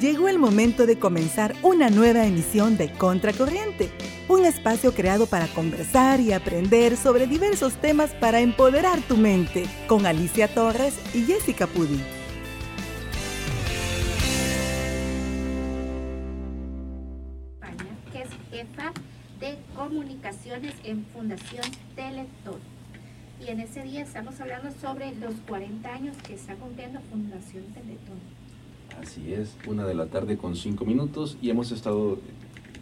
Llegó el momento de comenzar una nueva emisión de Contracorriente, un espacio creado para conversar y aprender sobre diversos temas para empoderar tu mente, con Alicia Torres y Jessica Pudi. es jefa de comunicaciones en Fundación Teletón. Y en ese día estamos hablando sobre los 40 años que está cumpliendo Fundación Teletón. Así es, una de la tarde con cinco minutos y hemos estado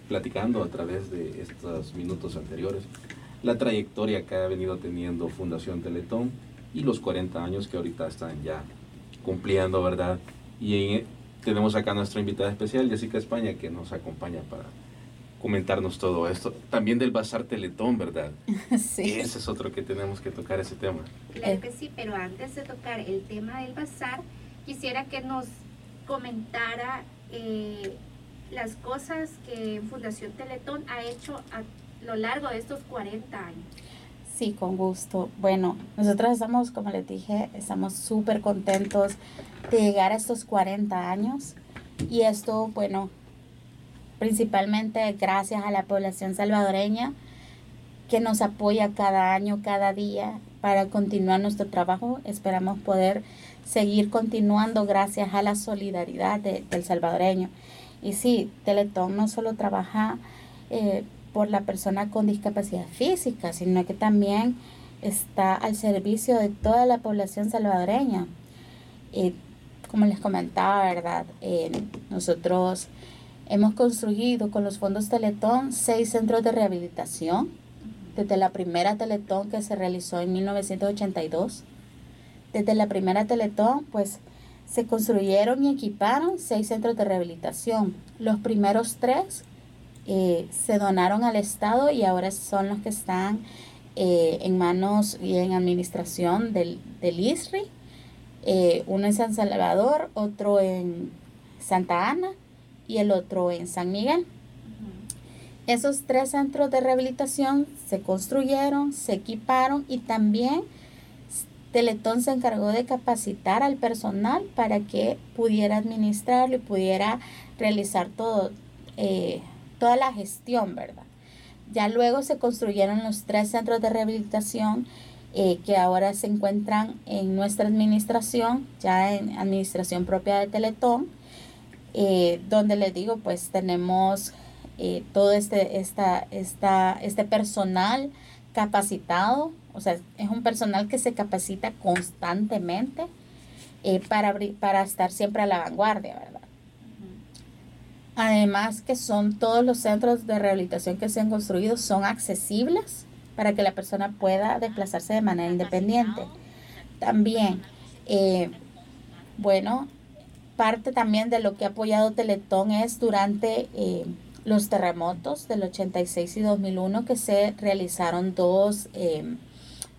platicando a través de estos minutos anteriores la trayectoria que ha venido teniendo Fundación Teletón y los 40 años que ahorita están ya cumpliendo, ¿verdad? Y tenemos acá nuestra invitada especial, Jessica España, que nos acompaña para comentarnos todo esto. También del Bazar Teletón, ¿verdad? Sí. Ese es otro que tenemos que tocar ese tema. Claro que sí, pero antes de tocar el tema del bazar, quisiera que nos comentara eh, las cosas que Fundación Teletón ha hecho a lo largo de estos 40 años. Sí, con gusto. Bueno, nosotros estamos, como les dije, estamos súper contentos de llegar a estos 40 años. Y esto, bueno, principalmente gracias a la población salvadoreña que nos apoya cada año, cada día para continuar nuestro trabajo. Esperamos poder seguir continuando gracias a la solidaridad del salvadoreño. Y sí, Teletón no solo trabaja eh, por la persona con discapacidad física, sino que también está al servicio de toda la población salvadoreña. Y como les comentaba, ¿verdad? Eh, nosotros Hemos construido con los fondos Teletón seis centros de rehabilitación, desde la primera Teletón que se realizó en 1982. Desde la primera Teletón, pues se construyeron y equiparon seis centros de rehabilitación. Los primeros tres eh, se donaron al Estado y ahora son los que están eh, en manos y en administración del, del ISRI. Eh, uno en San Salvador, otro en Santa Ana y el otro en San Miguel. Esos tres centros de rehabilitación se construyeron, se equiparon y también Teletón se encargó de capacitar al personal para que pudiera administrarlo y pudiera realizar todo, eh, toda la gestión, ¿verdad? Ya luego se construyeron los tres centros de rehabilitación eh, que ahora se encuentran en nuestra administración, ya en administración propia de Teletón eh, donde les digo, pues tenemos todo este, esta, esta, este personal capacitado, o sea, es un personal que se capacita constantemente eh, para, para estar siempre a la vanguardia, ¿verdad? Además que son todos los centros de rehabilitación que se han construido son accesibles para que la persona pueda desplazarse de manera independiente. También, bueno, parte también de lo que ha apoyado Teletón es durante eh, los terremotos del 86 y 2001 que se realizaron dos em,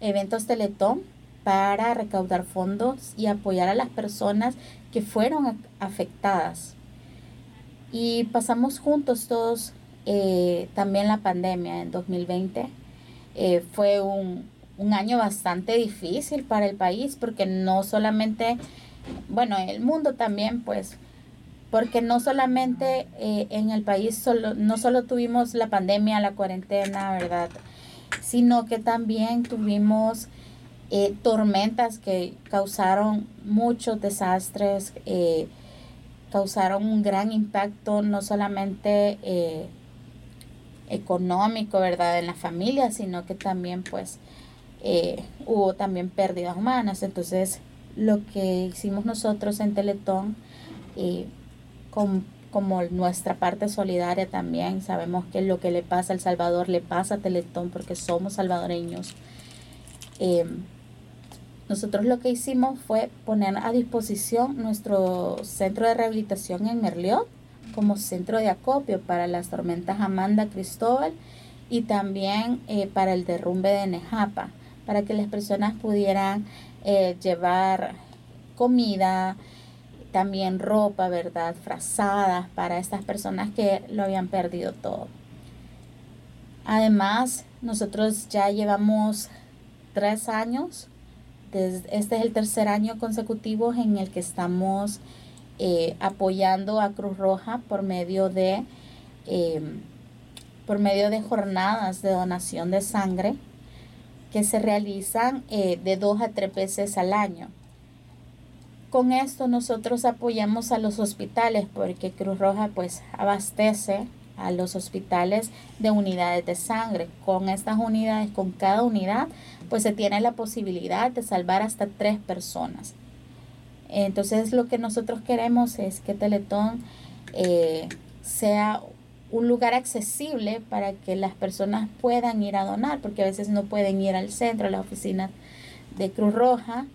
eventos Teletón para recaudar fondos y apoyar a las personas que fueron afectadas. Y pasamos juntos todos eh, también la pandemia en 2020. Eh, fue un, un año bastante difícil para el país porque no solamente bueno, el mundo también, pues, porque no solamente eh, en el país, solo, no solo tuvimos la pandemia, la cuarentena, ¿verdad? Sino que también tuvimos eh, tormentas que causaron muchos desastres, eh, causaron un gran impacto, no solamente económico, ¿verdad?, en la familia, sino que también, pues, hubo también pérdidas humanas. Entonces, lo que hicimos nosotros en Teletón, y como nuestra parte solidaria también, sabemos que lo que le pasa a El Salvador le pasa a Teletón porque somos salvadoreños. Em, nosotros lo que hicimos fue poner a disposición nuestro centro de rehabilitación en Merliot como centro de acopio para las tormentas Amanda Cristóbal y también eh, para el derrumbe de Nejapa, para que las personas pudieran eh, llevar comida, también ropa, ¿verdad? Frazadas para estas personas que lo habían perdido todo. Además, nosotros ya llevamos tres años, este es el tercer año consecutivo en el que estamos eh, apoyando a Cruz Roja por medio de em, por medio de jornadas de donación de sangre que se realizan eh, de dos a tres veces al año. Con esto nosotros apoyamos a los hospitales porque Cruz Roja pues abastece a los hospitales de unidades de sangre. Con estas unidades, con cada unidad, pues se tiene la posibilidad de salvar hasta tres personas. Entonces lo que nosotros queremos es que Teletón eh, sea un lugar accesible para que las personas puedan ir a donar, porque a veces no pueden ir al centro, a la oficina de Cruz Roja.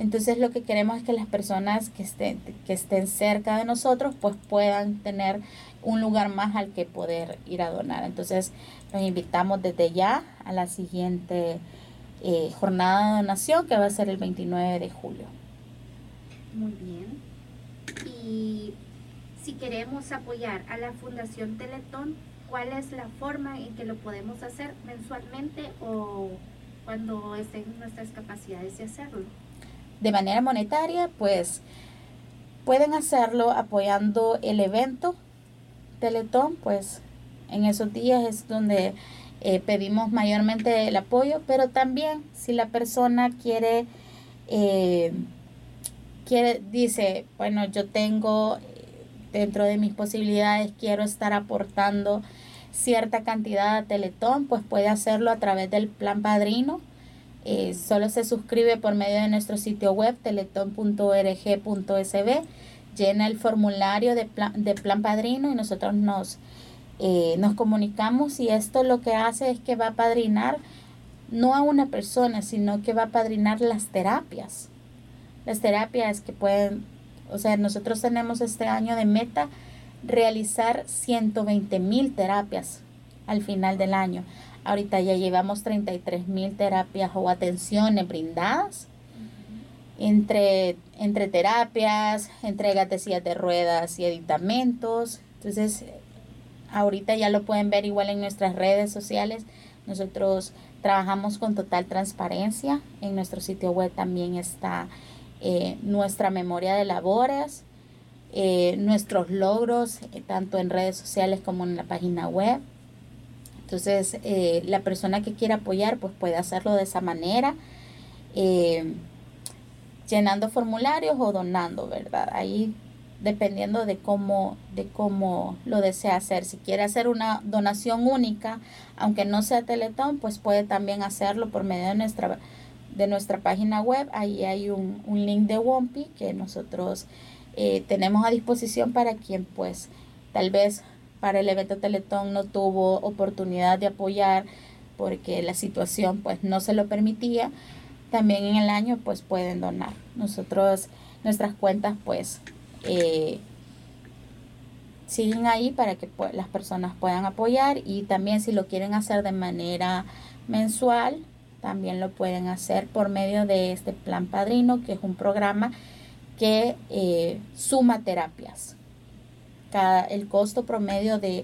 Entonces lo que queremos es que las personas que estén, que estén cerca de nosotros pues puedan tener un lugar más al que poder ir a donar. Entonces los invitamos desde ya a la siguiente eh, jornada de donación que va a ser el 29 de julio. Muy bien. Y si queremos apoyar a la Fundación Teletón, ¿cuál es la forma en que lo podemos hacer mensualmente o cuando estén nuestras capacidades de hacerlo? De manera monetaria, pues pueden hacerlo apoyando el evento Teletón, pues en esos días es donde eh, pedimos mayormente el apoyo, pero también si la persona quiere, eh, quiere, dice, bueno, yo tengo dentro de mis posibilidades, quiero estar aportando cierta cantidad a Teletón, pues puede hacerlo a través del plan padrino. Eh, solo se suscribe por medio de nuestro sitio web teletón.org.sb, llena el formulario de plan, de plan padrino y nosotros nos, eh, nos comunicamos y esto lo que hace es que va a padrinar no a una persona, sino que va a padrinar las terapias. Las terapias que pueden o sea, nosotros tenemos este año de meta realizar 120 mil terapias al final del año. Ahorita ya llevamos 33 mil terapias o atenciones brindadas entre, entre terapias, entregas de sillas de ruedas y editamentos. Entonces, ahorita ya lo pueden ver igual en nuestras redes sociales. Nosotros trabajamos con total transparencia. En nuestro sitio web también está eh, nuestra memoria de labores, eh, nuestros logros, eh, tanto en redes sociales como en la página web. Entonces, la persona que quiera apoyar, pues puede hacerlo de esa manera, llenando formularios o donando, ¿verdad? Ahí dependiendo de cómo, de cómo lo desea hacer. Si quiere hacer una donación única, aunque no sea Teletón, pues puede también hacerlo por medio de nuestra de nuestra página web. Ahí hay un, link de Wompi que nosotros eh, tenemos a disposición para quien pues tal vez para el evento Teletón no tuvo oportunidad de apoyar porque la situación pues no se lo permitía. También en el año pues pueden donar. Nosotros, nuestras cuentas pues eh, siguen ahí para que pues, las personas puedan apoyar y también si lo quieren hacer de manera mensual también lo pueden hacer por medio de este plan padrino, que es un programa que eh, suma terapias. Cada, el costo promedio de,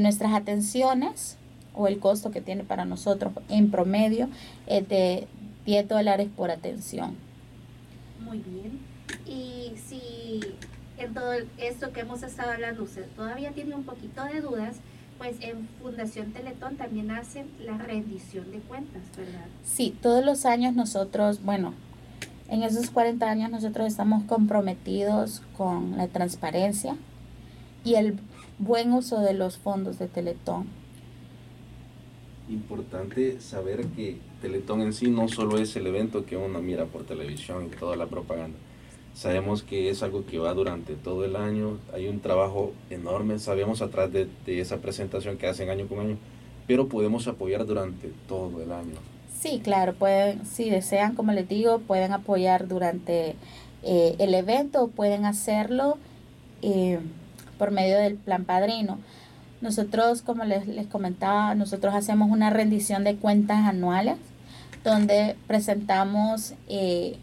nuestras atenciones o el costo que tiene para nosotros en promedio es de 10 dólares por atención. Muy bien. Y si en todo esto que hemos estado hablando usted todavía tiene un poquito de dudas, pues en Fundación Teletón también hacen la rendición de cuentas, ¿verdad? Sí, todos los años nosotros, bueno, en esos 40 años nosotros estamos comprometidos con la transparencia y el buen uso de los fondos de Teletón. Importante saber que Teletón en sí no solo es el evento que uno mira por televisión y toda la propaganda Sabemos que es algo que va durante todo el año, hay un trabajo enorme, sabemos atrás de, esa presentación que hacen año con año, pero podemos apoyar durante todo el año. Sí, claro, pueden, si desean, como les digo, pueden apoyar durante eh, el evento, pueden hacerlo eh, por medio del plan padrino. Nosotros, como les, les comentaba, nosotros hacemos una rendición de cuentas anuales donde presentamos eh,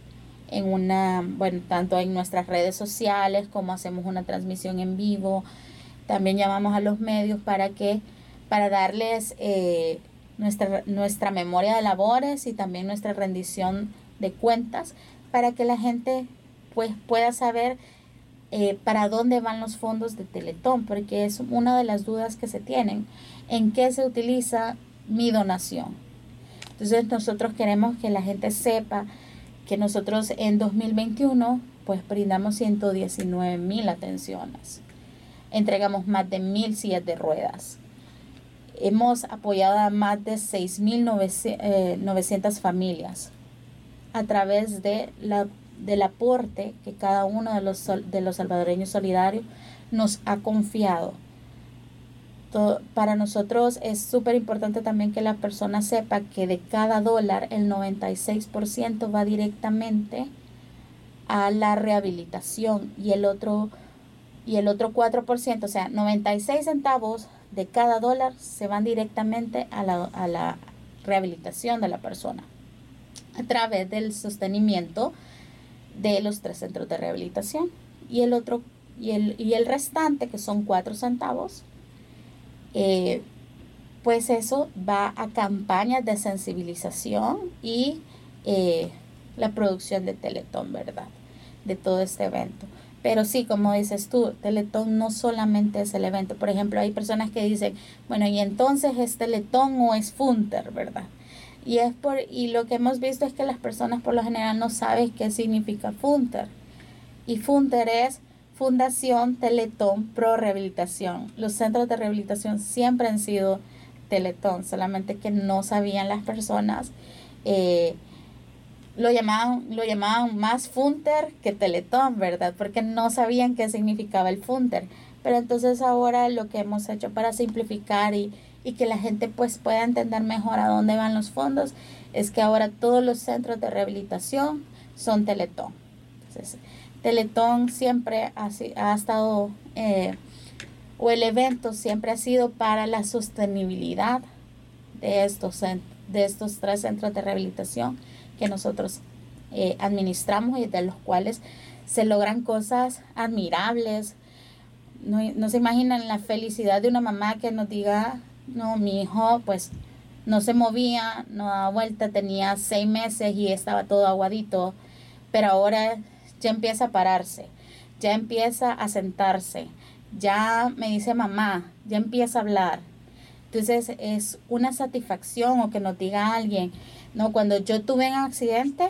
en una, bueno, tanto en nuestras redes sociales como hacemos una transmisión en vivo. También llamamos a los medios para que, para darles eh, nuestra, nuestra memoria de labores y también nuestra rendición de cuentas para que la gente pues pueda saber eh, para dónde van los fondos de Teletón, porque es una de las dudas que se tienen, en qué se utiliza mi donación. Entonces nosotros queremos que la gente sepa que nosotros en 2021 pues brindamos 119 mil atenciones. Entregamos más de mil sillas de ruedas. Hemos apoyado a más de 6.900 eh, familias a través de la del aporte que cada uno de los, de los salvadoreños solidarios nos ha confiado. para nosotros es súper importante también que la persona sepa que de cada dólar el 96% va directamente a la rehabilitación y el otro y el otro 4%, o sea, 96 centavos de cada dólar se van directamente a la, a la rehabilitación de la persona a través del sostenimiento de los tres centros de rehabilitación. Y el otro, y el, y el restante, que son cuatro centavos, eh, pues eso va a campañas de sensibilización y eh, la producción de Teletón, ¿verdad? De todo este evento. Pero sí, como dices tú, Teletón no solamente es el evento. Por ejemplo, hay personas que dicen, bueno, y entonces es Teletón o es Funter, ¿verdad? Y, es por, y lo que hemos visto es que las personas por lo general no saben qué significa FUNTER. Y FUNTER es Fundación Teletón Pro Rehabilitación. Los centros de rehabilitación siempre han sido Teletón, solamente que no sabían las personas. Eh, lo llamaban, lo llamaban más Funter que Teletón, ¿verdad? Porque no sabían qué significaba el Funter. Pero entonces ahora lo que hemos hecho para simplificar y, y que la gente pues pueda entender mejor a dónde van los fondos, es que ahora todos los centros de rehabilitación son Teletón. Teletón siempre ha, ha estado, eh, o el evento siempre ha sido para la sostenibilidad de estos, de estos tres centros de rehabilitación que nosotros eh, administramos y de los cuales se logran cosas admirables. No, no se imaginan la felicidad de una mamá que nos diga, no, mi hijo pues no se movía, no daba vuelta, tenía seis meses y estaba todo aguadito, pero ahora ya empieza a pararse, ya empieza a sentarse, ya me dice mamá, ya empieza a hablar. Entonces es una satisfacción o que nos diga alguien, no, cuando yo tuve un accidente,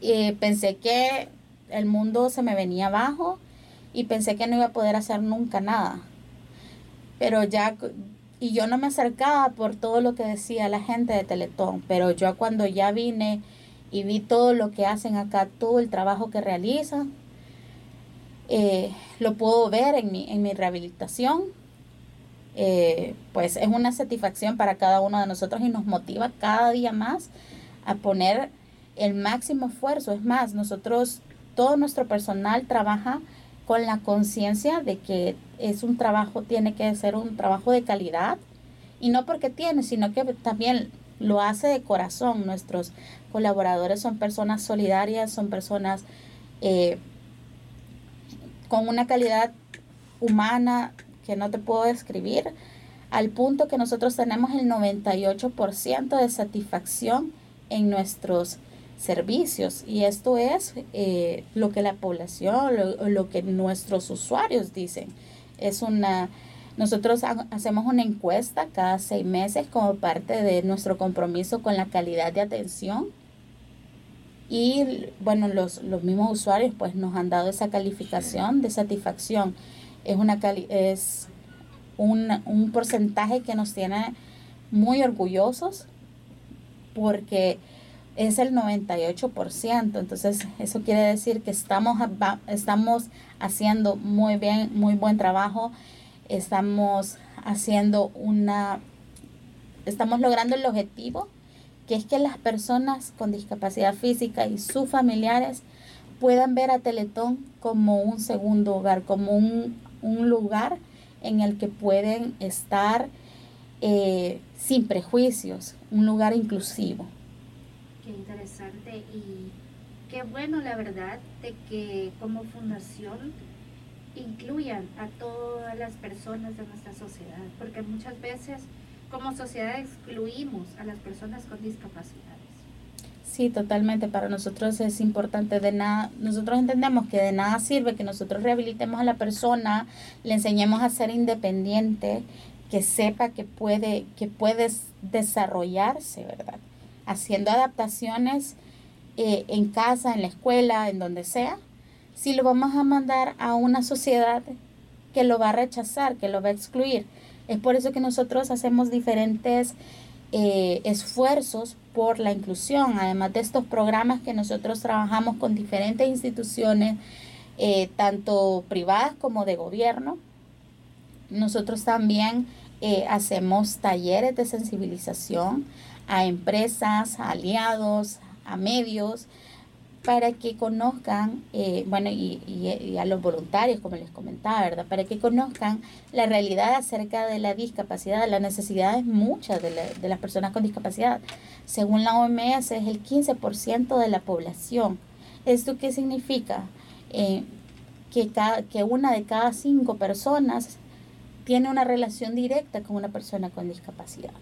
eh, pensé que el mundo se me venía abajo y pensé que no iba a poder hacer nunca nada. Pero ya y yo no me acercaba por todo lo que decía la gente de Teletón, pero yo cuando ya vine y vi todo lo que hacen acá, todo el trabajo que realizan, eh, lo puedo ver en mi, en mi rehabilitación. Eh, pues es una satisfacción para cada uno de nosotros y nos motiva cada día más a poner el máximo esfuerzo. Es más, nosotros, todo nuestro personal trabaja con la conciencia de que es un trabajo, tiene que ser un trabajo de calidad y no porque tiene, sino que también lo hace de corazón. Nuestros colaboradores son personas solidarias, son personas eh, con una calidad humana que no te puedo describir, al punto que nosotros tenemos el 98% de satisfacción en nuestros servicios y esto es eh, lo que la población, lo, lo, que nuestros usuarios dicen. Es una, nosotros hacemos una encuesta cada seis meses como parte de nuestro compromiso con la calidad de atención y bueno, los, los mismos usuarios pues nos han dado esa calificación de satisfacción. Es, una es un, un porcentaje que nos tiene muy orgullosos porque es el 98%. Entonces, eso quiere decir que estamos, estamos haciendo muy bien, muy buen trabajo. Estamos haciendo una, estamos logrando el objetivo, que es que las personas con discapacidad física y sus familiares puedan ver a Teletón como un segundo hogar, como un, lugar en el que pueden estar eh, sin prejuicios, un lugar inclusivo interesante y qué bueno la verdad de que como fundación incluyan a todas las personas de nuestra sociedad, porque muchas veces como sociedad excluimos a las personas con discapacidades. Sí, totalmente. Para nosotros es importante de nada. Nosotros entendemos que de nada sirve que nosotros rehabilitemos a la persona, le enseñemos a ser independiente, que sepa que puede, que puede desarrollarse, ¿verdad? Haciendo adaptaciones eh, en casa, en la escuela, en donde sea, si lo vamos a mandar a una sociedad que lo va a rechazar, que lo va a excluir. Es por eso que nosotros hacemos diferentes eh, esfuerzos por la inclusión, además de estos programas que nosotros trabajamos con diferentes instituciones, eh, tanto privadas como de gobierno. Nosotros también eh, hacemos talleres de sensibilización a empresas, a aliados, a medios, para que conozcan, eh, bueno, y, a los voluntarios, como les comentaba, ¿verdad? Para que conozcan la realidad acerca de la discapacidad, las necesidades muchas de, de las personas con discapacidad. Según la OMS, es el 15% de la población. ¿Esto qué significa? Eh, que, cada, que una de cada cinco personas tiene una relación directa con una persona con discapacidad.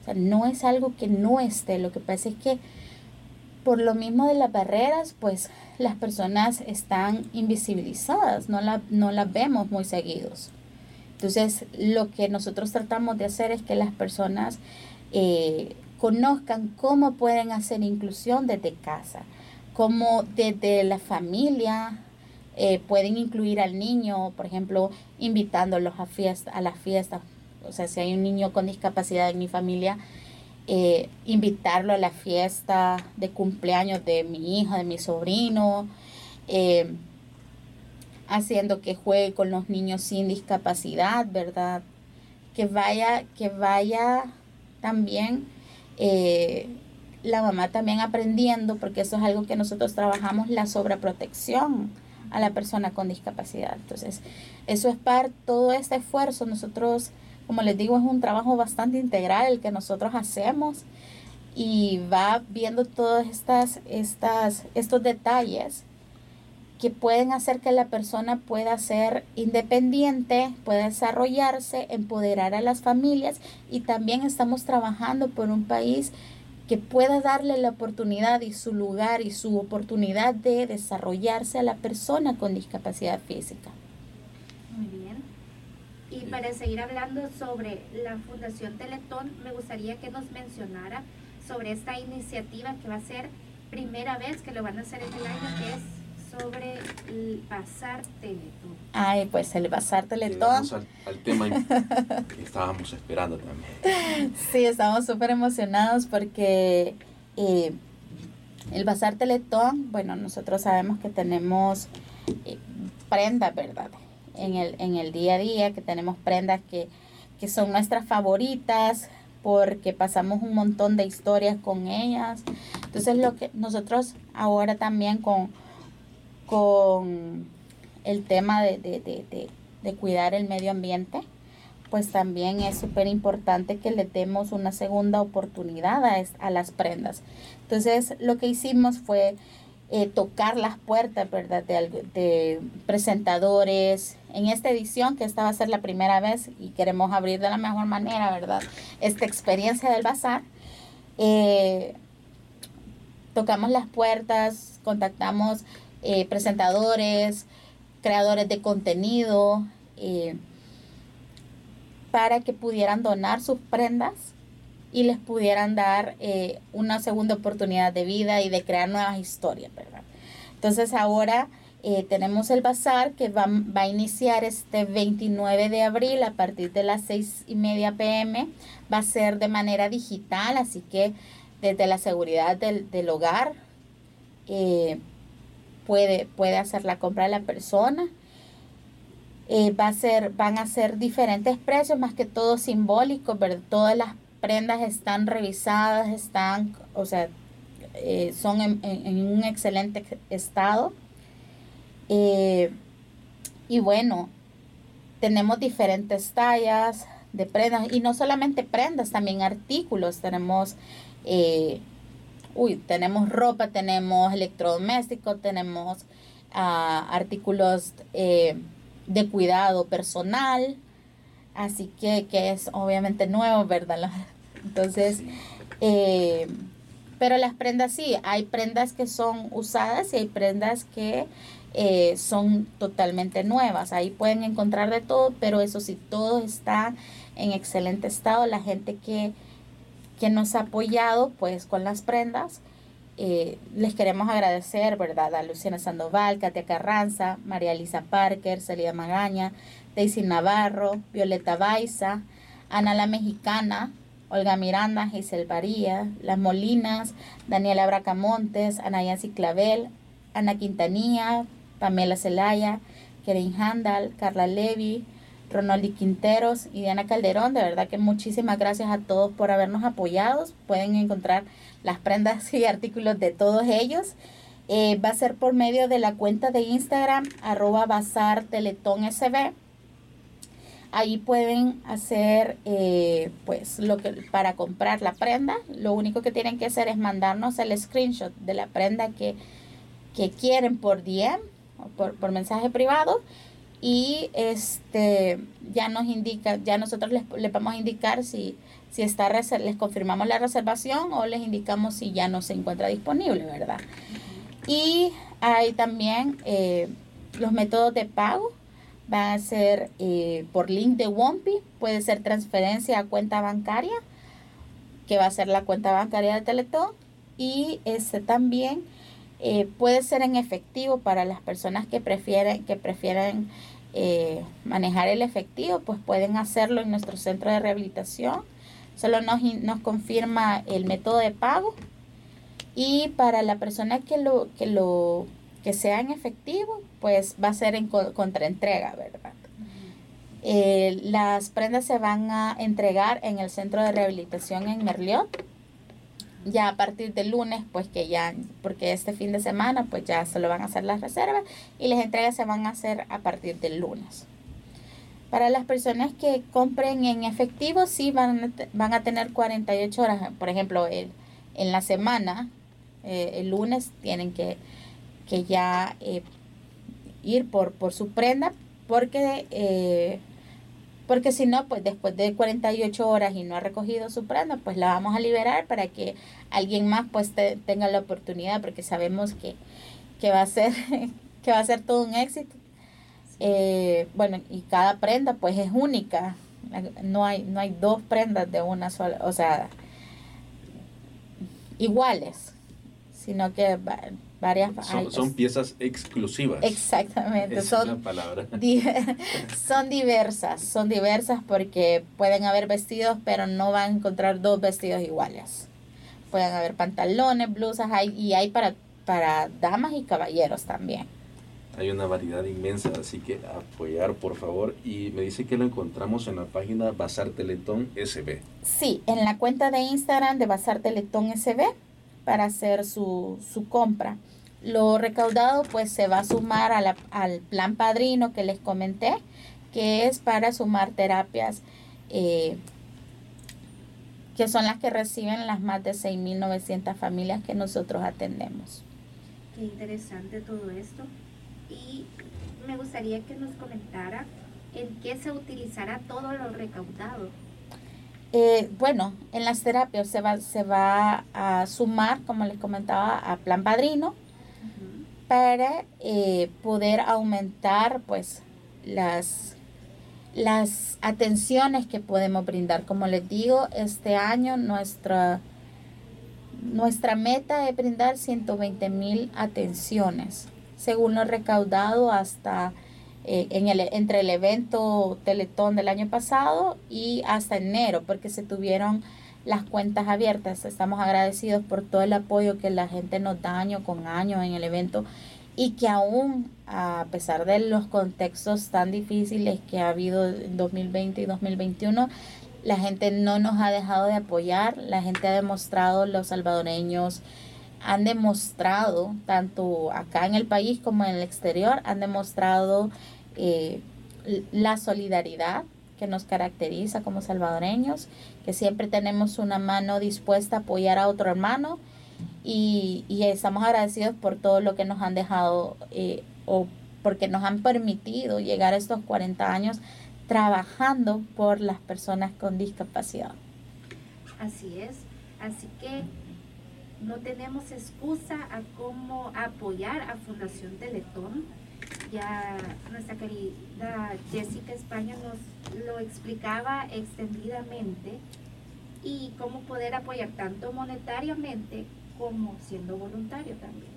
O sea, no es algo que no esté, lo que pasa es que por lo mismo de las barreras, pues las personas están invisibilizadas, no, la, no las vemos muy seguidos. Entonces, lo que nosotros tratamos de hacer es que las personas eh, conozcan cómo pueden hacer inclusión desde casa, cómo desde la familia eh, pueden incluir al niño, por ejemplo, invitándolos a, fiesta, a las fiestas. O sea, si hay un niño con discapacidad en mi familia, eh, invitarlo a la fiesta de cumpleaños de mi hija, de mi sobrino, eh, haciendo que juegue con los niños sin discapacidad, ¿verdad? Que vaya, que vaya también eh, la mamá también aprendiendo, porque eso es algo que nosotros trabajamos, la sobreprotección a la persona con discapacidad. Entonces, eso es parte, todo este esfuerzo nosotros como les digo, es un trabajo bastante integral el que nosotros hacemos y va viendo todos estas, estas, estos detalles que pueden hacer que la persona pueda ser independiente, pueda desarrollarse, empoderar a las familias y también estamos trabajando por un país que pueda darle la oportunidad y su lugar y su oportunidad de desarrollarse a la persona con discapacidad física. Muy bien. Y para seguir hablando sobre la Fundación Teletón, me gustaría que nos mencionara sobre esta iniciativa que va a ser primera vez que lo van a hacer en el año, que es sobre el Bazar Teletón. Ay, pues el Bazar Teletón. Al, al, tema que estábamos esperando también. Sí, estamos súper emocionados porque eh, el Bazar Teletón, bueno, nosotros sabemos que tenemos eh, prendas, ¿verdad? en el, en el día a día, que tenemos prendas que, son nuestras favoritas, porque pasamos un montón de historias con ellas. Entonces lo que nosotros ahora también con, con el tema de, de, cuidar el medio ambiente, pues también es súper importante que le demos una segunda oportunidad a, a, las prendas. Entonces lo que hicimos fue eh, tocar las puertas, ¿verdad? De, de, presentadores. En esta edición, que esta va a ser la primera vez y queremos abrir de la mejor manera, ¿verdad? Esta experiencia del bazar. Eh, tocamos las puertas, contactamos eh, presentadores, creadores de contenido, para que pudieran donar sus prendas y les pudieran dar eh, una segunda oportunidad de vida y de crear nuevas historias, ¿verdad? Entonces ahora eh, tenemos el bazar que va, a iniciar este 29 de abril a partir de las 6 y media pm. Va a ser de manera digital, así que desde la seguridad del, hogar eh, puede, puede hacer la compra de la persona. va a ser, van a ser diferentes precios, más que todo simbólicos, ¿verdad? Todas las prendas están revisadas, están, o sea, eh, son en, un excelente estado. Eh, y bueno, tenemos diferentes tallas de prendas y no solamente prendas, también artículos. Tenemos, eh, uy, tenemos ropa, tenemos electrodomésticos, tenemos ah, artículos de cuidado personal. Así que, que es obviamente nuevo, ¿verdad? Entonces, eh, pero las prendas sí, hay prendas que son usadas y hay prendas que eh, son totalmente nuevas. Ahí pueden encontrar de todo, pero eso sí, todo está en excelente estado. La gente que, que nos ha apoyado pues con las prendas, eh, les queremos agradecer, ¿verdad? A Luciana Sandoval, Katia Carranza, María Elisa Parker, Celida Magaña, Daisy Navarro, Violeta Baiza, Ana la Mexicana, Olga Miranda, Giselle Varía, Las Molinas, Daniela Bracamontes, Ana Yancy Clavel, Ana Quintanilla, Pamela Celaya, Keren Handal, Carla Levy, Ronaldi Quinteros y Diana Calderón. De verdad que muchísimas gracias a todos por habernos apoyado. Pueden encontrar las prendas y artículos de todos ellos. Eh, va a ser por medio de la cuenta de Instagram arroba bazar teletón sb. Ahí pueden hacer eh, pues lo que para comprar la prenda. Lo único que tienen que hacer es mandarnos el screenshot de la prenda que, que quieren por DM o por, por mensaje privado y este ya nos indica, ya nosotros les, les vamos a indicar si, si está les confirmamos la reservación o les indicamos si ya no se encuentra disponible, ¿verdad? Y hay también eh, los métodos de pago, van a ser eh, por link de Wompi, puede ser transferencia a cuenta bancaria, que va a ser la cuenta bancaria de Teletón, y este también eh, puede ser en efectivo para las personas que prefieren, que prefieren eh, manejar el efectivo, pues pueden hacerlo en nuestro centro de rehabilitación. Solo nos, nos confirma el método de pago. Y para la persona que lo, que lo que sea en efectivo, pues va a ser en contraentrega, ¿verdad? Eh, las prendas se van a entregar en el centro de rehabilitación en Merliot ya a partir del lunes, pues que ya, porque este fin de semana, pues ya se lo van a hacer las reservas y las entregas se van a hacer a partir del lunes. Para las personas que compren en efectivo, sí van a, van a tener 48 horas. Por ejemplo, el, en la semana, eh, el lunes, tienen que, que ya eh, ir por, por su prenda porque eh, porque si no, pues después de 48 horas y no ha recogido su prenda, pues la vamos a liberar para que alguien más pues tenga la oportunidad, porque sabemos que, que, va a ser, que va a ser todo un éxito. Eh, bueno, y cada prenda pues es única. No hay, no hay dos prendas de una sola, o sea, iguales, sino que varias son, piezas exclusivas exactamente son palabra. son diversas son diversas porque pueden haber vestidos pero no van a encontrar dos vestidos iguales pueden haber pantalones blusas hay, y hay para para damas y caballeros también hay una variedad inmensa, así que apoyar por favor. Y me dice que lo encontramos en la página Bazar Teletón SB. Sí, en la cuenta de Instagram de Bazar Teletón SB para hacer su, su compra. Lo recaudado pues se va a sumar al plan padrino que les comenté, que es para sumar terapias eh, que son las que reciben las más de 6.900 familias que nosotros atendemos. Qué interesante todo esto. Y me gustaría que nos comentara en qué se utilizará todo lo recaudado. Eh, bueno, en las terapias se va, se va a sumar, como les comentaba, a Plan Padrino, para eh, poder aumentar pues las, las atenciones que podemos brindar. Como les digo, este año nuestra, nuestra meta es brindar 120 mil atenciones, según lo recaudado hasta eh, en el, entre el evento Teletón del año pasado y hasta enero, porque se tuvieron las cuentas abiertas. Estamos agradecidos por todo el apoyo que la gente nos da año con año en el evento y que aún a pesar de los contextos tan difíciles que ha habido en 2020 y 2021, la gente no nos ha dejado de apoyar, la gente ha demostrado, los salvadoreños han demostrado, tanto acá en el país como en el exterior, han demostrado eh, la solidaridad, que nos caracteriza como salvadoreños, que siempre tenemos una mano dispuesta a apoyar a otro hermano y, estamos agradecidos por todo lo que nos han dejado eh, o porque nos han permitido llegar a estos 40 años trabajando por las personas con discapacidad. Así es, así que no tenemos excusa a cómo apoyar a Fundación Teletón. Ya nuestra querida Jessica España nos lo explicaba extendidamente y cómo poder apoyar tanto monetariamente como siendo voluntario también.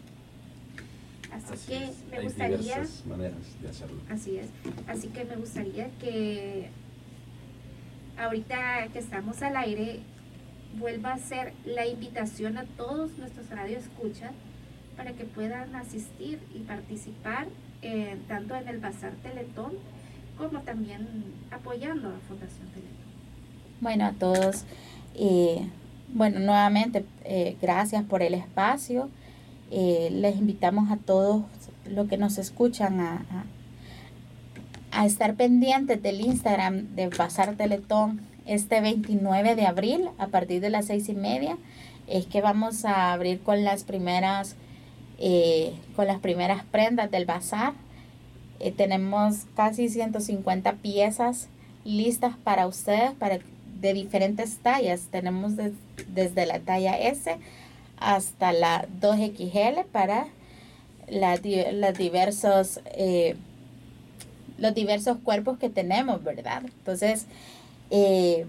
Así, que me gustaría... maneras de hacerlo. Así es. Así que me gustaría que ahorita que estamos al aire vuelva a ser la invitación a todos nuestros radioescuchas para que puedan asistir y participar eh, tanto en el Bazar Teletón como también apoyando a Fundación Teletón. Bueno, a todos, eh, bueno, nuevamente, eh, gracias por el espacio. les invitamos a todos los que nos escuchan a, a, a estar pendientes del Instagram de Bazar Teletón este 29 de abril a partir de las seis y media es que vamos a abrir con las primeras eh, con las primeras prendas del bazar. Eh, tenemos casi 150 piezas listas para ustedes para de diferentes tallas. Tenemos desde la talla S hasta la 2XL para la, las diversos eh, los diversos cuerpos que tenemos verdad entonces eh,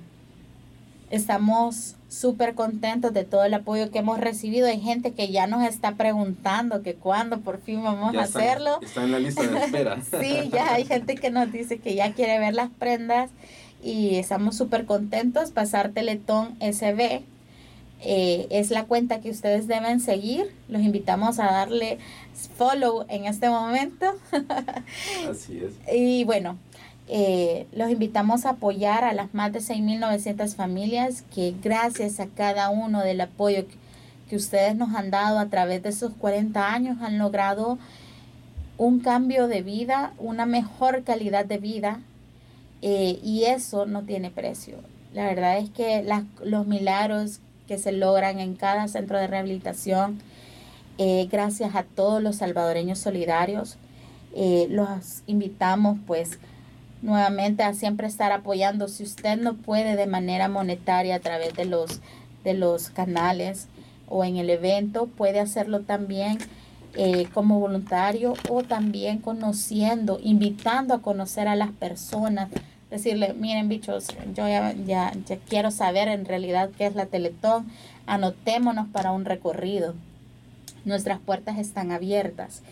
estamos súper contentos de todo el apoyo que hemos recibido. Hay gente que ya nos está preguntando que cuándo por fin vamos a hacerlo. Está en la lista de espera. sí, ya hay gente que nos dice que ya quiere ver las prendas y estamos súper contentos. Pasar Teletón SB eh, es la cuenta que ustedes deben seguir. Los invitamos a darle follow en este momento. Así es. Y bueno, eh, los invitamos a apoyar a las más de 6.900 familias que gracias a cada uno del apoyo que, ustedes nos han dado a través de esos 40 años han logrado un cambio de vida, una mejor calidad de vida eh, y eso no tiene precio. La verdad es que los milagros que se logran en cada centro de rehabilitación, eh, gracias a todos los salvadoreños solidarios, los invitamos pues nuevamente a siempre estar apoyando. Si usted no puede de manera monetaria a través de los, de los canales o en el evento, puede hacerlo también eh, como voluntario o también conociendo, invitando a conocer a las personas. Decirle, miren bichos, yo ya, ya, ya quiero saber en realidad qué es la Teletón, anotémonos para un recorrido. Nuestras puertas están abiertas.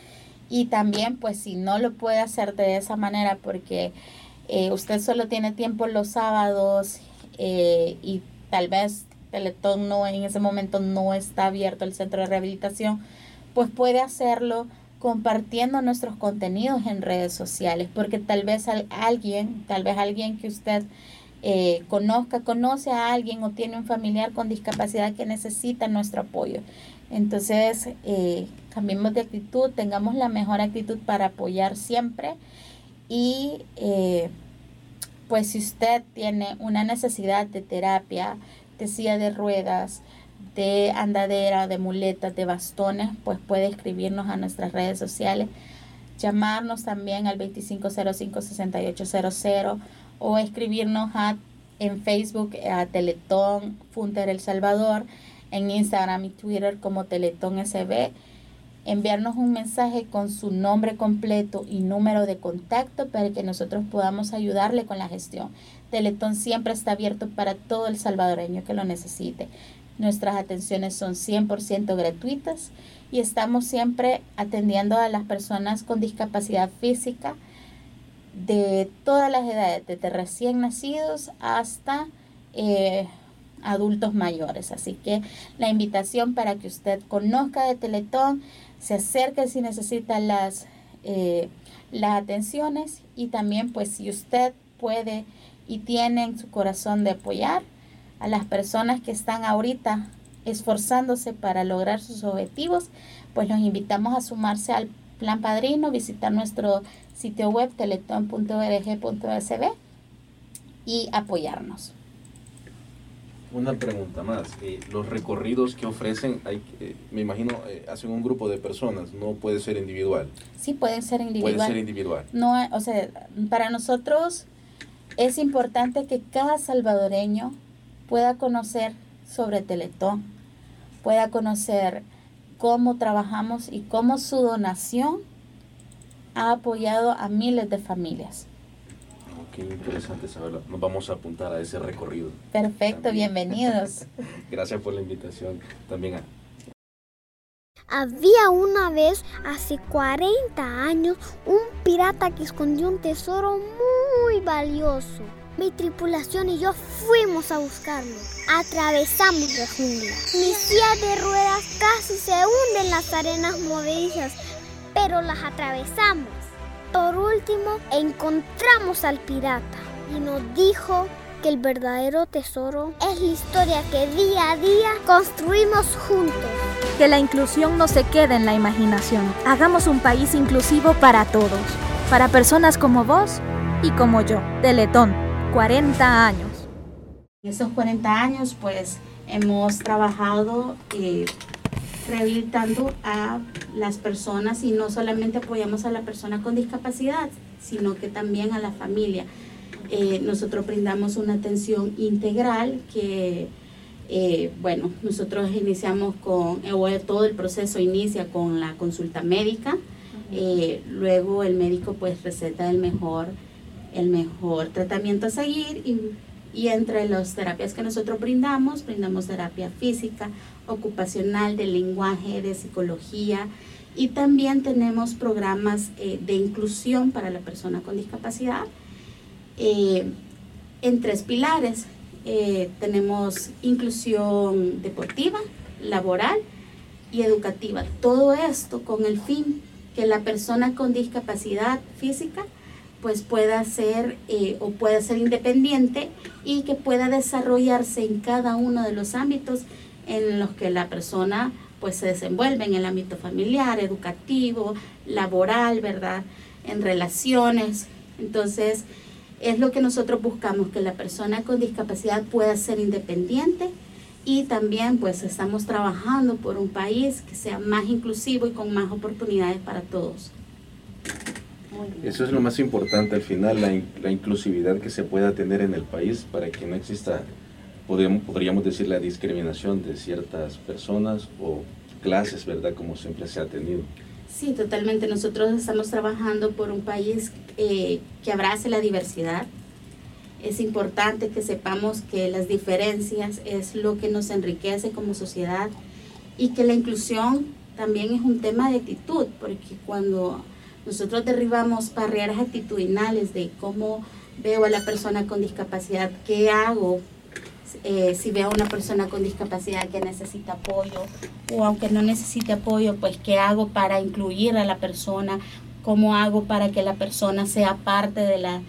Y también, pues si no lo puede hacer de esa manera porque eh, usted solo tiene tiempo los sábados eh, y tal vez Teletón no en ese momento no está abierto el centro de rehabilitación, pues puede hacerlo compartiendo nuestros contenidos en redes sociales, porque tal vez alguien, tal vez alguien que usted eh, conozca, conoce a alguien o tiene un familiar con discapacidad que necesita nuestro apoyo. Entonces, eh, cambiemos de actitud, tengamos la mejor actitud para apoyar siempre y eh, pues si usted tiene una necesidad de terapia, de silla de ruedas, de andadera, de muletas, de bastones, pues puede escribirnos a nuestras redes sociales, llamarnos también al 2505-6800 o escribirnos en Facebook a Teletón Funter El Salvador en Instagram y Twitter como Teletón SB, enviarnos un mensaje con su nombre completo y número de contacto para que nosotros podamos ayudarle con la gestión. Teletón siempre está abierto para todo el salvadoreño que lo necesite. Nuestras atenciones son 100% gratuitas y estamos siempre atendiendo a las personas con discapacidad física de todas las edades, desde recién nacidos hasta eh, adultos mayores. Así que la invitación para que usted conozca de Teletón, se acerque si necesita las, eh, las atenciones y también pues si usted puede y tiene en su corazón de apoyar a las personas que están ahorita esforzándose para lograr sus objetivos, pues los invitamos a sumarse al plan padrino, visitar nuestro sitio web teleton.org.sb y apoyarnos. Una pregunta más. Eh, los recorridos que ofrecen, hay, eh, me imagino, eh, hacen un grupo de personas, no puede ser individual. Sí, pueden ser individual. Puede ser individual. No, o sea, para nosotros es importante que cada salvadoreño pueda conocer sobre Teletón, pueda conocer cómo trabajamos y cómo su donación ha apoyado a miles de familias. Oh, qué interesante saberlo. Nos vamos a apuntar a ese recorrido. Perfecto, bienvenidos. Gracias por la invitación. También a... Había una vez, hace 40 años, un pirata que escondió un tesoro muy valioso. Mi tripulación y yo fuimos a buscarlo. Atravesamos la jungla. Mi silla de ruedas casi se hunde en las arenas movedizas, pero las atravesamos. Por último, encontramos al pirata y nos dijo que el verdadero tesoro es la historia que día a día construimos juntos. Que la inclusión no se quede en la imaginación. Hagamos un país inclusivo para todos, para personas como vos y como yo. Teletón 40 años. En esos 40 años, pues hemos trabajado eh, rehabilitando a las personas y no solamente apoyamos a la persona con discapacidad, sino que también a la familia. Eh, nosotros brindamos una atención integral que, eh, bueno, nosotros iniciamos con, todo el proceso inicia con la consulta médica, luego el médico pues receta el mejor el mejor tratamiento a seguir y, y entre las terapias que nosotros brindamos, brindamos terapia física, ocupacional, de lenguaje, de psicología y también tenemos programas eh, de inclusión para la persona con discapacidad eh, en tres pilares. Eh, tenemos inclusión deportiva, laboral y educativa. Todo esto con el fin que la persona con discapacidad física pues pueda ser eh, o pueda ser independiente y que pueda desarrollarse en cada uno de los ámbitos en los que la persona pues se desenvuelve en el ámbito familiar, educativo, laboral, ¿verdad? En relaciones. Entonces, es lo que nosotros buscamos, que la persona con discapacidad pueda ser independiente y también pues estamos trabajando por un país que sea más inclusivo y con más oportunidades para todos. Eso es lo más importante al final, la, la, inclusividad que se pueda tener en el país para que no exista, podríamos, podríamos decir, la discriminación de ciertas personas o clases, ¿verdad? Como siempre se ha tenido. Sí, totalmente. Nosotros estamos trabajando por un país eh, que abrace la diversidad. Es importante que sepamos que las diferencias es lo que nos enriquece como sociedad y que la inclusión también es un tema de actitud, porque cuando nosotros derribamos barreras actitudinales de cómo veo a la persona con discapacidad, qué hago eh, si veo a una persona con discapacidad que necesita apoyo o aunque no necesite apoyo, pues qué hago para incluir a la persona, cómo hago para que la persona sea parte de, la,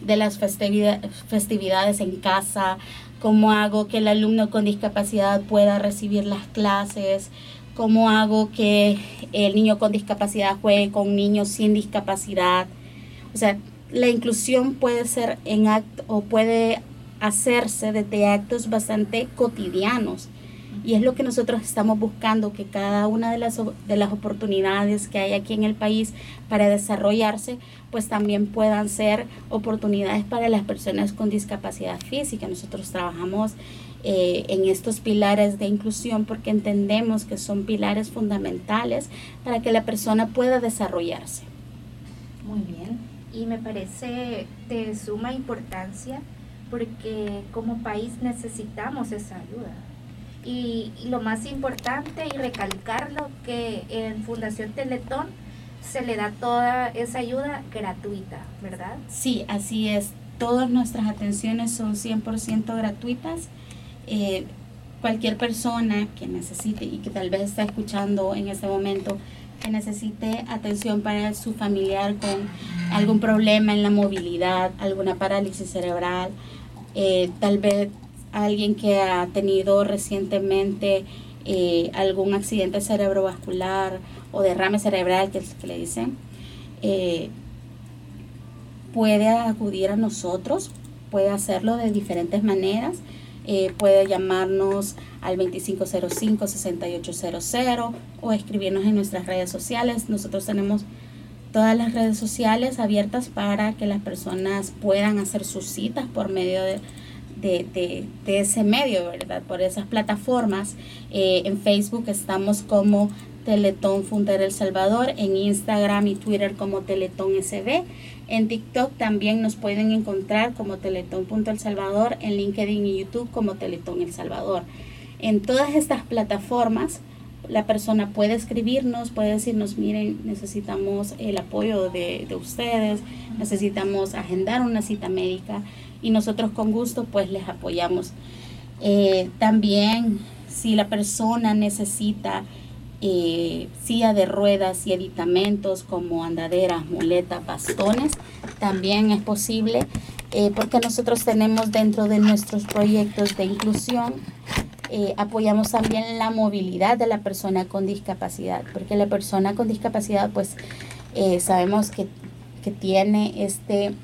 de las festividades en casa, cómo hago que el alumno con discapacidad pueda recibir las clases, cómo hago que el niño con discapacidad juegue con niños sin discapacidad. O sea, la inclusión puede ser en acto o puede hacerse desde actos bastante cotidianos. Y es lo que nosotros estamos buscando, que cada una de las, de las oportunidades que hay aquí en el país para desarrollarse, pues también puedan ser oportunidades para las personas con discapacidad física. Nosotros trabajamos eh, en estos pilares de inclusión porque entendemos que son pilares fundamentales para que la persona pueda desarrollarse. Muy bien, y me parece de suma importancia porque como país necesitamos esa ayuda. Y, lo más importante y recalcarlo que en Fundación Teletón se le da toda esa ayuda gratuita, ¿verdad? Sí, así es. Todas nuestras atenciones son 100% gratuitas eh, cualquier persona que necesite y que tal vez está escuchando en este momento que necesite atención para su familiar con algún problema en la movilidad, alguna parálisis cerebral, eh, tal vez alguien que ha tenido recientemente eh, algún accidente cerebrovascular o derrame cerebral que, que le dicen, puede acudir a nosotros, puede hacerlo de diferentes maneras. Eh, puede llamarnos al 2505-6800 o escribirnos en nuestras redes sociales. Nosotros tenemos todas las redes sociales abiertas para que las personas puedan hacer sus citas por medio de, de, ese medio, ¿verdad? Por esas plataformas. Eh, en Facebook estamos como Teletón Funter El Salvador, en Instagram y Twitter como Teletón SB. En TikTok también nos pueden encontrar como Teletón.el Salvador, en LinkedIn y YouTube como Teletón El Salvador. En todas estas plataformas la persona puede escribirnos, puede decirnos, miren, necesitamos el apoyo de, de, ustedes, necesitamos agendar una cita médica y nosotros con gusto pues les apoyamos. Eh, también si la persona necesita eh, silla de ruedas y aditamentos como andaderas, muletas, bastones, también es posible eh, porque nosotros tenemos dentro de nuestros proyectos de inclusión, eh, apoyamos también la movilidad de la persona con discapacidad, porque la persona con discapacidad pues sabemos que, que, tiene este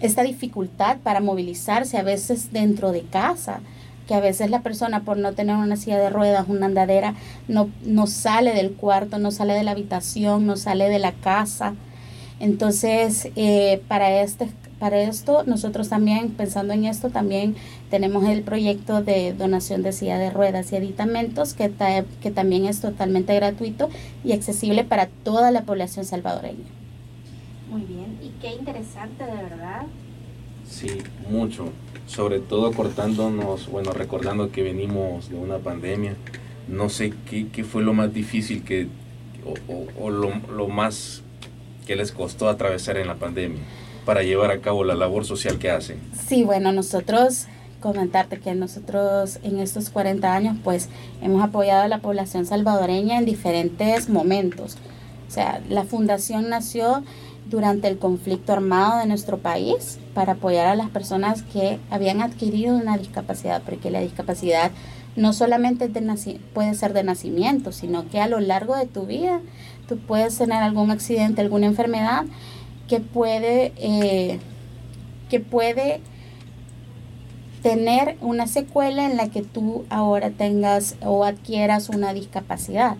esta dificultad para movilizarse a veces dentro de casa que a veces la persona por no tener una silla de ruedas, una andadera, no, no sale del cuarto, no sale de la habitación, no sale de la casa. Entonces, eh, para, este, para esto, nosotros también, pensando en esto, también tenemos el proyecto de donación de silla de ruedas y aditamentos, que, que también es totalmente gratuito y accesible para toda la población salvadoreña. Muy bien, y qué interesante, de verdad. Sí, mucho sobre todo cortándonos, bueno, recordando que venimos de una pandemia, no sé qué, qué fue lo más difícil que, o, o, lo, lo, más que les costó atravesar en la pandemia para llevar a cabo la labor social que hacen. Sí, bueno, nosotros comentarte que nosotros en estos 40 años pues hemos apoyado a la población salvadoreña en diferentes momentos. O sea, la fundación nació durante el conflicto armado de nuestro país para apoyar a las personas que habían adquirido una discapacidad, porque la discapacidad no solamente puede ser de nacimiento, sino que a lo largo de tu vida tú puedes tener algún accidente, alguna enfermedad que puede, eh, que puede tener una secuela en la que tú ahora tengas o adquieras una discapacidad.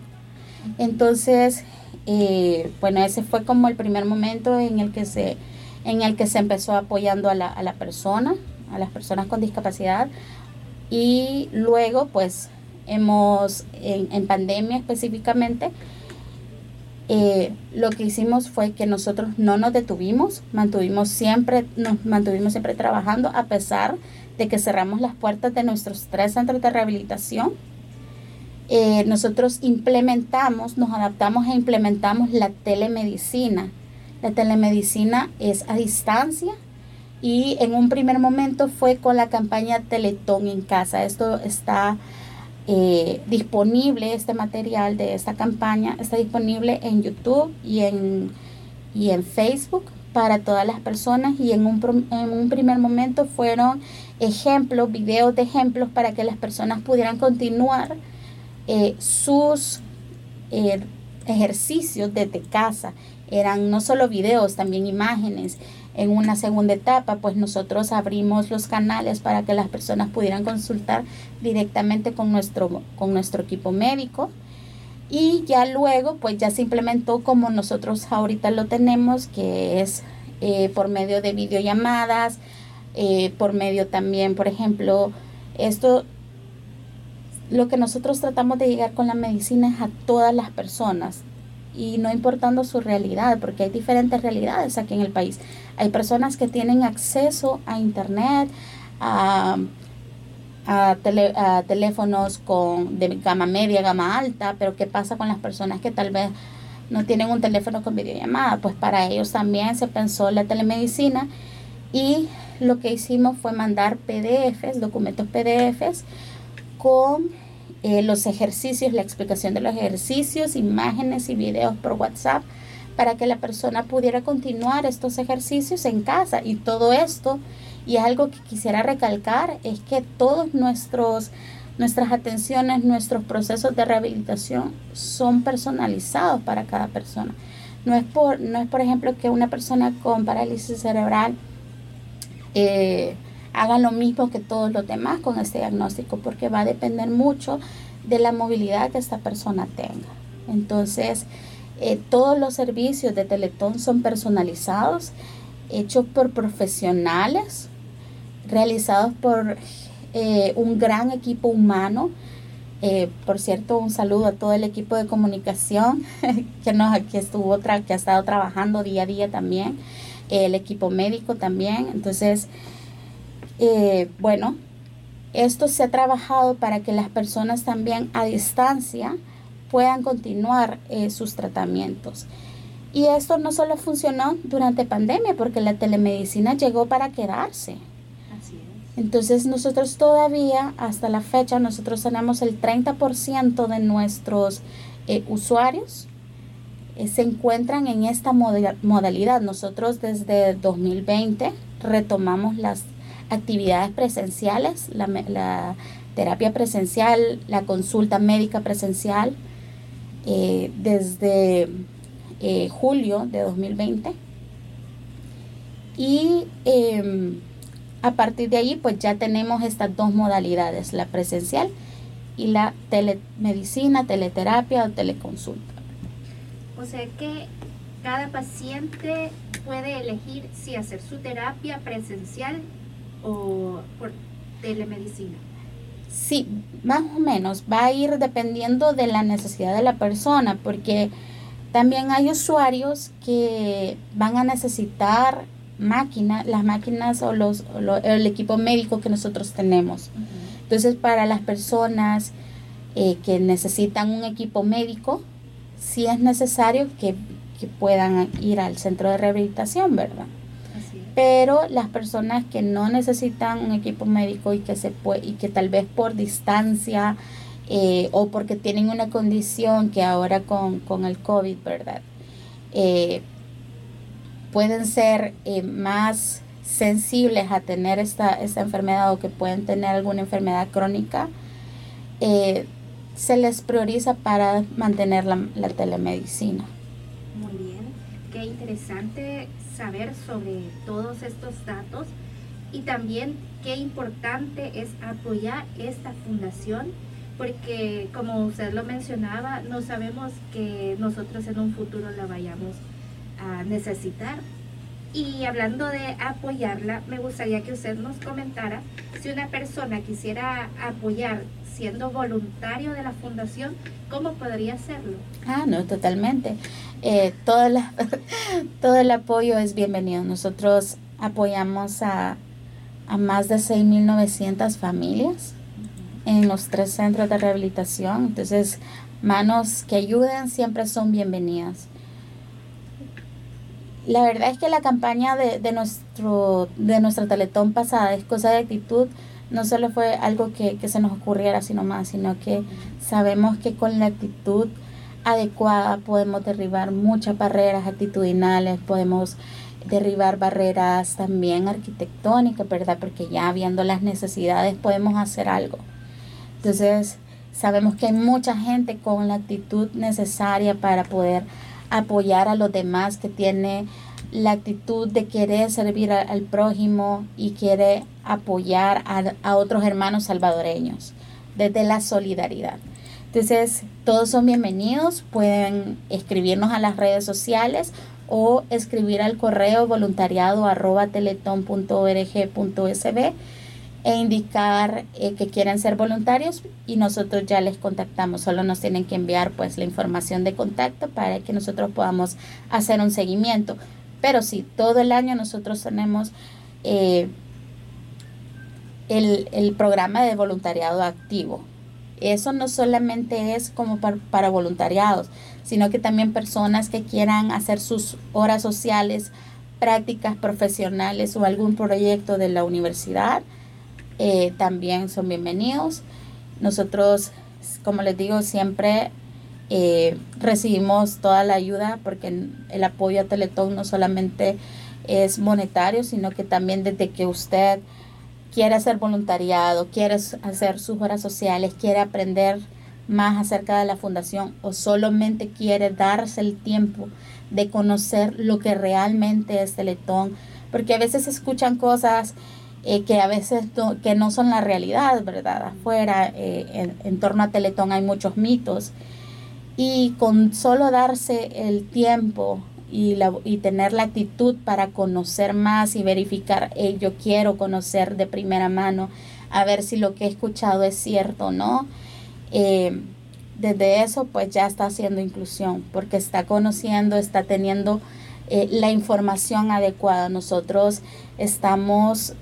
Entonces, eh, bueno, ese fue como el primer momento en el que se, en el que se empezó apoyando a la, a la persona, a las personas con discapacidad. Y luego, pues, hemos, en, pandemia específicamente, eh, lo que hicimos fue que nosotros no nos detuvimos, mantuvimos siempre, nos mantuvimos siempre trabajando a pesar de que cerramos las puertas de nuestros tres centros de rehabilitación eh, nosotros implementamos, nos adaptamos e implementamos la telemedicina. La telemedicina es a distancia y en un primer momento fue con la campaña Teletón en casa. Esto está eh, disponible, este material de esta campaña está disponible en YouTube y en, y en Facebook para todas las personas y en un, en un primer momento fueron ejemplos, videos de ejemplos para que las personas pudieran continuar eh, sus eh, ejercicios desde casa. Eran no solo videos, también imágenes. En una segunda etapa, pues nosotros abrimos los canales para que las personas pudieran consultar directamente con nuestro, con nuestro equipo médico. Y ya luego, pues ya se implementó como nosotros ahorita lo tenemos, que es eh, por medio de videollamadas, por medio también, por ejemplo, esto lo que nosotros tratamos de llegar con la medicina es a todas las personas y no importando su realidad, porque hay diferentes realidades aquí en el país. Hay personas que tienen acceso a internet, a, a, teléfonos con, de gama media, gama alta, pero ¿qué pasa con las personas que tal vez no tienen un teléfono con videollamada? Pues para ellos también se pensó la telemedicina y lo que hicimos fue mandar PDFs, documentos PDFs, con eh, los ejercicios, la explicación de los ejercicios, imágenes y videos por WhatsApp para que la persona pudiera continuar estos ejercicios en casa. Y todo esto, y algo que quisiera recalcar, es que todos nuestros nuestras atenciones, nuestros procesos de rehabilitación son personalizados para cada persona. No es por, no es por ejemplo que una persona con parálisis cerebral eh, hagan lo mismo que todos los demás con este diagnóstico, porque va a depender mucho de la movilidad que esta persona tenga. Entonces, eh, todos los servicios de Teletón son personalizados, hechos por profesionales realizados por eh, un gran equipo humano. Eh, por cierto, un saludo a todo el equipo de comunicación que, nos, que, estuvo que ha estado trabajando día a día también, el equipo médico también. Entonces, bueno, esto se ha trabajado para que las personas también a distancia puedan continuar eh, sus tratamientos. Y esto no solo funcionó durante pandemia, porque la telemedicina llegó para quedarse. Así es. Entonces nosotros todavía, hasta la fecha, nosotros tenemos el 30% de nuestros eh, usuarios eh, se encuentran en esta modalidad. Nosotros desde 2020 retomamos las actividades presenciales, la, terapia presencial, la consulta médica presencial, eh, desde eh, julio de 2020. Y em, a partir de ahí, pues ya tenemos estas dos modalidades, la presencial y la telemedicina, teleterapia o teleconsulta. O sea que cada paciente puede elegir si hacer su terapia presencial o por telemedicina? Sí, más o menos. Va a ir dependiendo de la necesidad de la persona, porque también hay usuarios que van a necesitar máquinas, las máquinas o, los, el equipo médico que nosotros tenemos. Entonces, para las personas eh, que necesitan un equipo médico, sí es necesario que, que puedan ir al centro de rehabilitación, ¿verdad? Pero las personas que no necesitan un equipo médico y que se puede, y que tal vez por distancia eh, o porque tienen una condición que ahora con, el COVID, ¿verdad? Eh, pueden ser eh, más sensibles a tener esta, esta, enfermedad o que pueden tener alguna enfermedad crónica, se les prioriza para mantener la, la telemedicina. Muy bien, qué interesante saber sobre todos estos datos y también qué importante es apoyar esta fundación porque como usted lo mencionaba, no sabemos que nosotros en un futuro la vayamos a necesitar. Y hablando de apoyarla, me gustaría que usted nos comentara si una persona quisiera apoyar siendo voluntario de la fundación, ¿cómo podría hacerlo? Ah, no, totalmente. Eh, todo, el apoyo es bienvenido. Nosotros apoyamos a, a más de 6.900 familias en los tres centros de rehabilitación. Entonces, manos que ayuden siempre son bienvenidas. La verdad es que la campaña de, de, nuestro, de nuestra Teletón pasada es cosa de actitud no solo fue algo que, se nos ocurriera sino más, sino que sabemos que con la actitud adecuada podemos derribar muchas barreras actitudinales, podemos derribar barreras también arquitectónicas, ¿verdad? Porque ya viendo las necesidades podemos hacer algo. Entonces, sabemos que hay mucha gente con la actitud necesaria para poder apoyar a los demás que tiene la actitud de querer servir al prójimo y quiere apoyar a, otros hermanos salvadoreños desde la solidaridad. Entonces, todos son bienvenidos, pueden escribirnos a las redes sociales o escribir al correo voluntariado e indicar eh, que quieren ser voluntarios y nosotros ya les contactamos. Solo nos tienen que enviar pues la información de contacto para que nosotros podamos hacer un seguimiento. Pero sí, todo el año nosotros tenemos eh, el, programa de voluntariado activo. Eso no solamente es como para, voluntariados, sino que también personas que quieran hacer sus horas sociales, prácticas profesionales o algún proyecto de la universidad, eh, también son bienvenidos. Nosotros, como les digo, siempre eh, recibimos toda la ayuda porque el apoyo a Teletón no solamente es monetario, sino que también desde que usted quiere hacer voluntariado, quiere hacer sus horas sociales, quiere aprender más acerca de la fundación o solamente quiere darse el tiempo de conocer lo que realmente es Teletón, porque a veces escuchan cosas eh, que a veces no, que no son la realidad, ¿verdad? Afuera, eh, en, en torno a Teletón hay muchos mitos y con solo darse el tiempo y, la, y tener la actitud para conocer más y verificar, yo quiero conocer de primera mano, a ver si lo que he escuchado es cierto o no. Eh, desde eso pues ya está haciendo inclusión porque está conociendo, está teniendo eh, la información adecuada. Nosotros estamos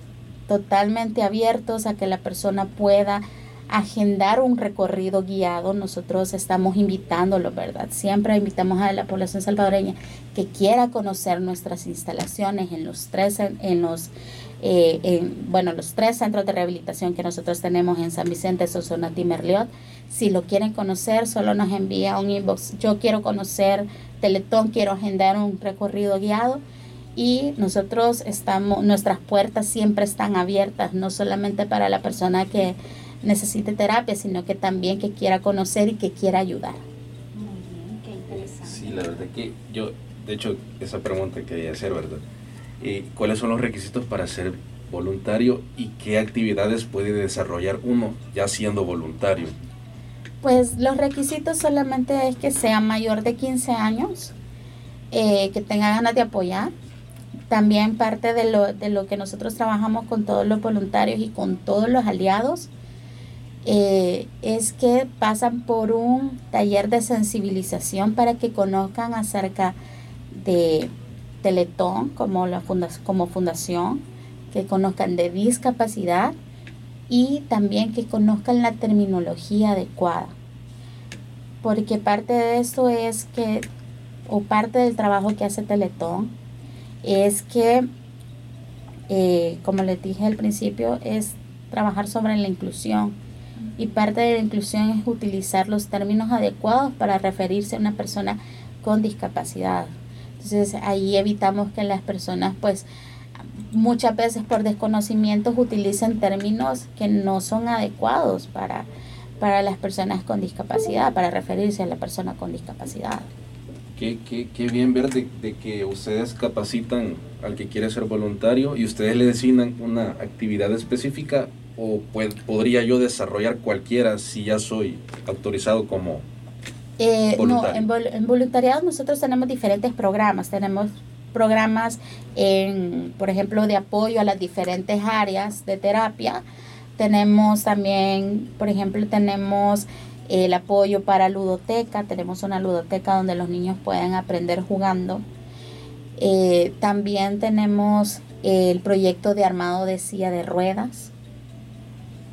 totalmente abiertos a que la persona pueda agendar un recorrido guiado. Nosotros estamos invitándolo, ¿verdad? Siempre invitamos a la población salvadoreña que quiera conocer nuestras instalaciones en los tres, en los, eh, en, bueno, los tres centros de rehabilitación que nosotros tenemos en San Vicente, Sonsonate y Merliot. Si lo quieren conocer, solo nos envía un inbox. Yo quiero conocer Teletón, quiero agendar un recorrido guiado y nosotros estamos, nuestras puertas siempre están abiertas, no solamente para la persona que necesite terapia, sino que también que quiera conocer y que quiera ayudar. Muy bien, qué interesante. Sí, la verdad que yo, de hecho, esa pregunta quería hacer, ¿verdad? Eh, ¿Cuáles son los requisitos para ser voluntario y qué actividades puede desarrollar uno ya siendo voluntario? Pues los requisitos solamente es que sea mayor de 15 años, eh, que tenga ganas de apoyar. También parte de lo, de lo que nosotros trabajamos con todos los voluntarios y con todos los aliados eh, es que pasan por un taller de sensibilización para que conozcan acerca de Teletón como, la como fundación, que conozcan de discapacidad y también que conozcan la terminología adecuada. Porque parte de esto es que, o parte del trabajo que hace Teletón, es que, eh, como les dije al principio, es trabajar sobre la inclusión. Y parte de la inclusión es utilizar los términos adecuados para referirse a una persona con discapacidad. Entonces ahí evitamos que las personas pues muchas veces por desconocimientos utilizan términos que no son adecuados para, para las personas con discapacidad, para referirse a la persona con discapacidad. Qué, qué, qué bien ver de, que ustedes capacitan al que quiere ser voluntario y ustedes le designan una actividad específica o podría yo desarrollar cualquiera si ya soy autorizado como eh, voluntario? No, en, en voluntariado nosotros tenemos diferentes programas. Tenemos programas, en, por ejemplo, de apoyo a las diferentes áreas de terapia. Tenemos también, por ejemplo, tenemos el apoyo para ludoteca. Tenemos una ludoteca donde los niños pueden aprender jugando. Eh, también tenemos el proyecto de armado de silla de ruedas.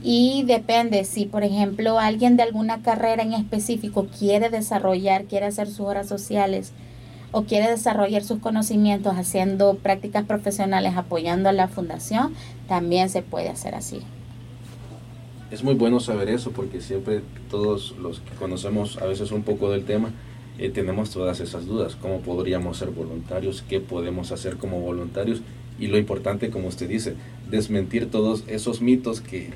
Y depende, si por ejemplo alguien de alguna carrera en específico quiere desarrollar, quiere hacer sus horas sociales, o quiere desarrollar sus conocimientos haciendo prácticas profesionales apoyando a la fundación, también se puede hacer así. Es muy bueno saber eso porque siempre todos los que conocemos a veces un poco del tema eh, tenemos todas esas dudas. ¿Cómo podríamos ser voluntarios? ¿Qué podemos hacer como voluntarios? Y lo importante, como usted dice, desmentir todos esos mitos que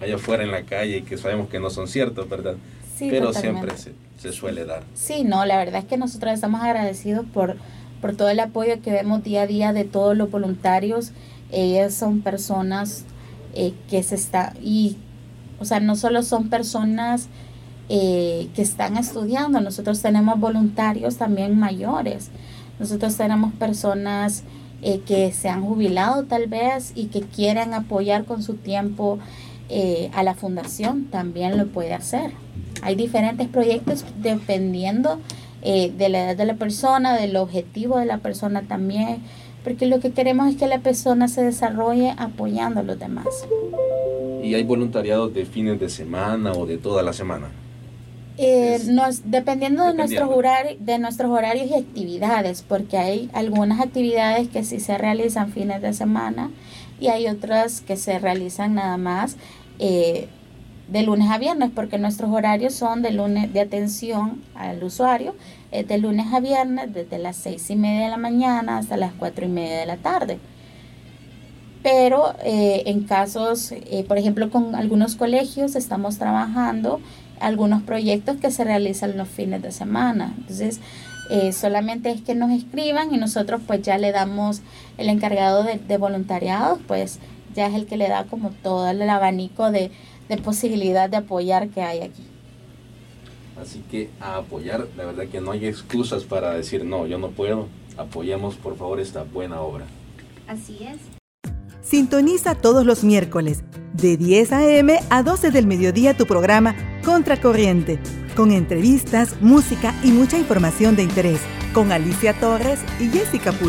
hay afuera en la calle y que sabemos que no son ciertos, ¿verdad? pero siempre se, suele dar. Sí, no, la verdad es que nosotros estamos agradecidos por, por todo el apoyo que vemos día a día de todos los voluntarios. Ellas son personas eh, que se está, y, o sea, no solo son personas eh, que están estudiando, nosotros tenemos voluntarios también mayores. Nosotros tenemos personas eh, que se han jubilado tal vez y que quieren apoyar con su tiempo a la fundación, también lo puede hacer. Hay diferentes proyectos dependiendo eh, de la edad de la persona, del objetivo de la persona también, porque lo que queremos es que la persona se desarrolle apoyando a los demás. ¿Y hay voluntariado de fines de semana o de toda la semana? Eh, nos, dependiendo de nuestros, horarios, de nuestros horarios y actividades, porque hay algunas actividades que sí se realizan fines de semana y hay otras que se realizan nada más eh, de lunes a viernes, porque nuestros horarios son de lunes de atención al usuario, es de lunes a viernes desde las seis y media de la mañana hasta las cuatro y media de la tarde. Pero eh, en casos, eh, por ejemplo, con algunos colegios estamos trabajando algunos proyectos que se realizan los fines de semana. Entonces, eh, solamente es que nos escriban y nosotros pues ya le damos el encargado de, de voluntariado, pues ya es el que le da como todo el abanico de, de posibilidad de apoyar que hay aquí. Así que a apoyar, la verdad que no hay excusas para decir no, yo no puedo. Apoyemos por favor esta buena obra. Así es. Sintoniza todos los miércoles de 10 a.m. a 12 del mediodía tu programa Contracorriente, con entrevistas, música y mucha información de interés, con Alicia Torres y Jessica Puch.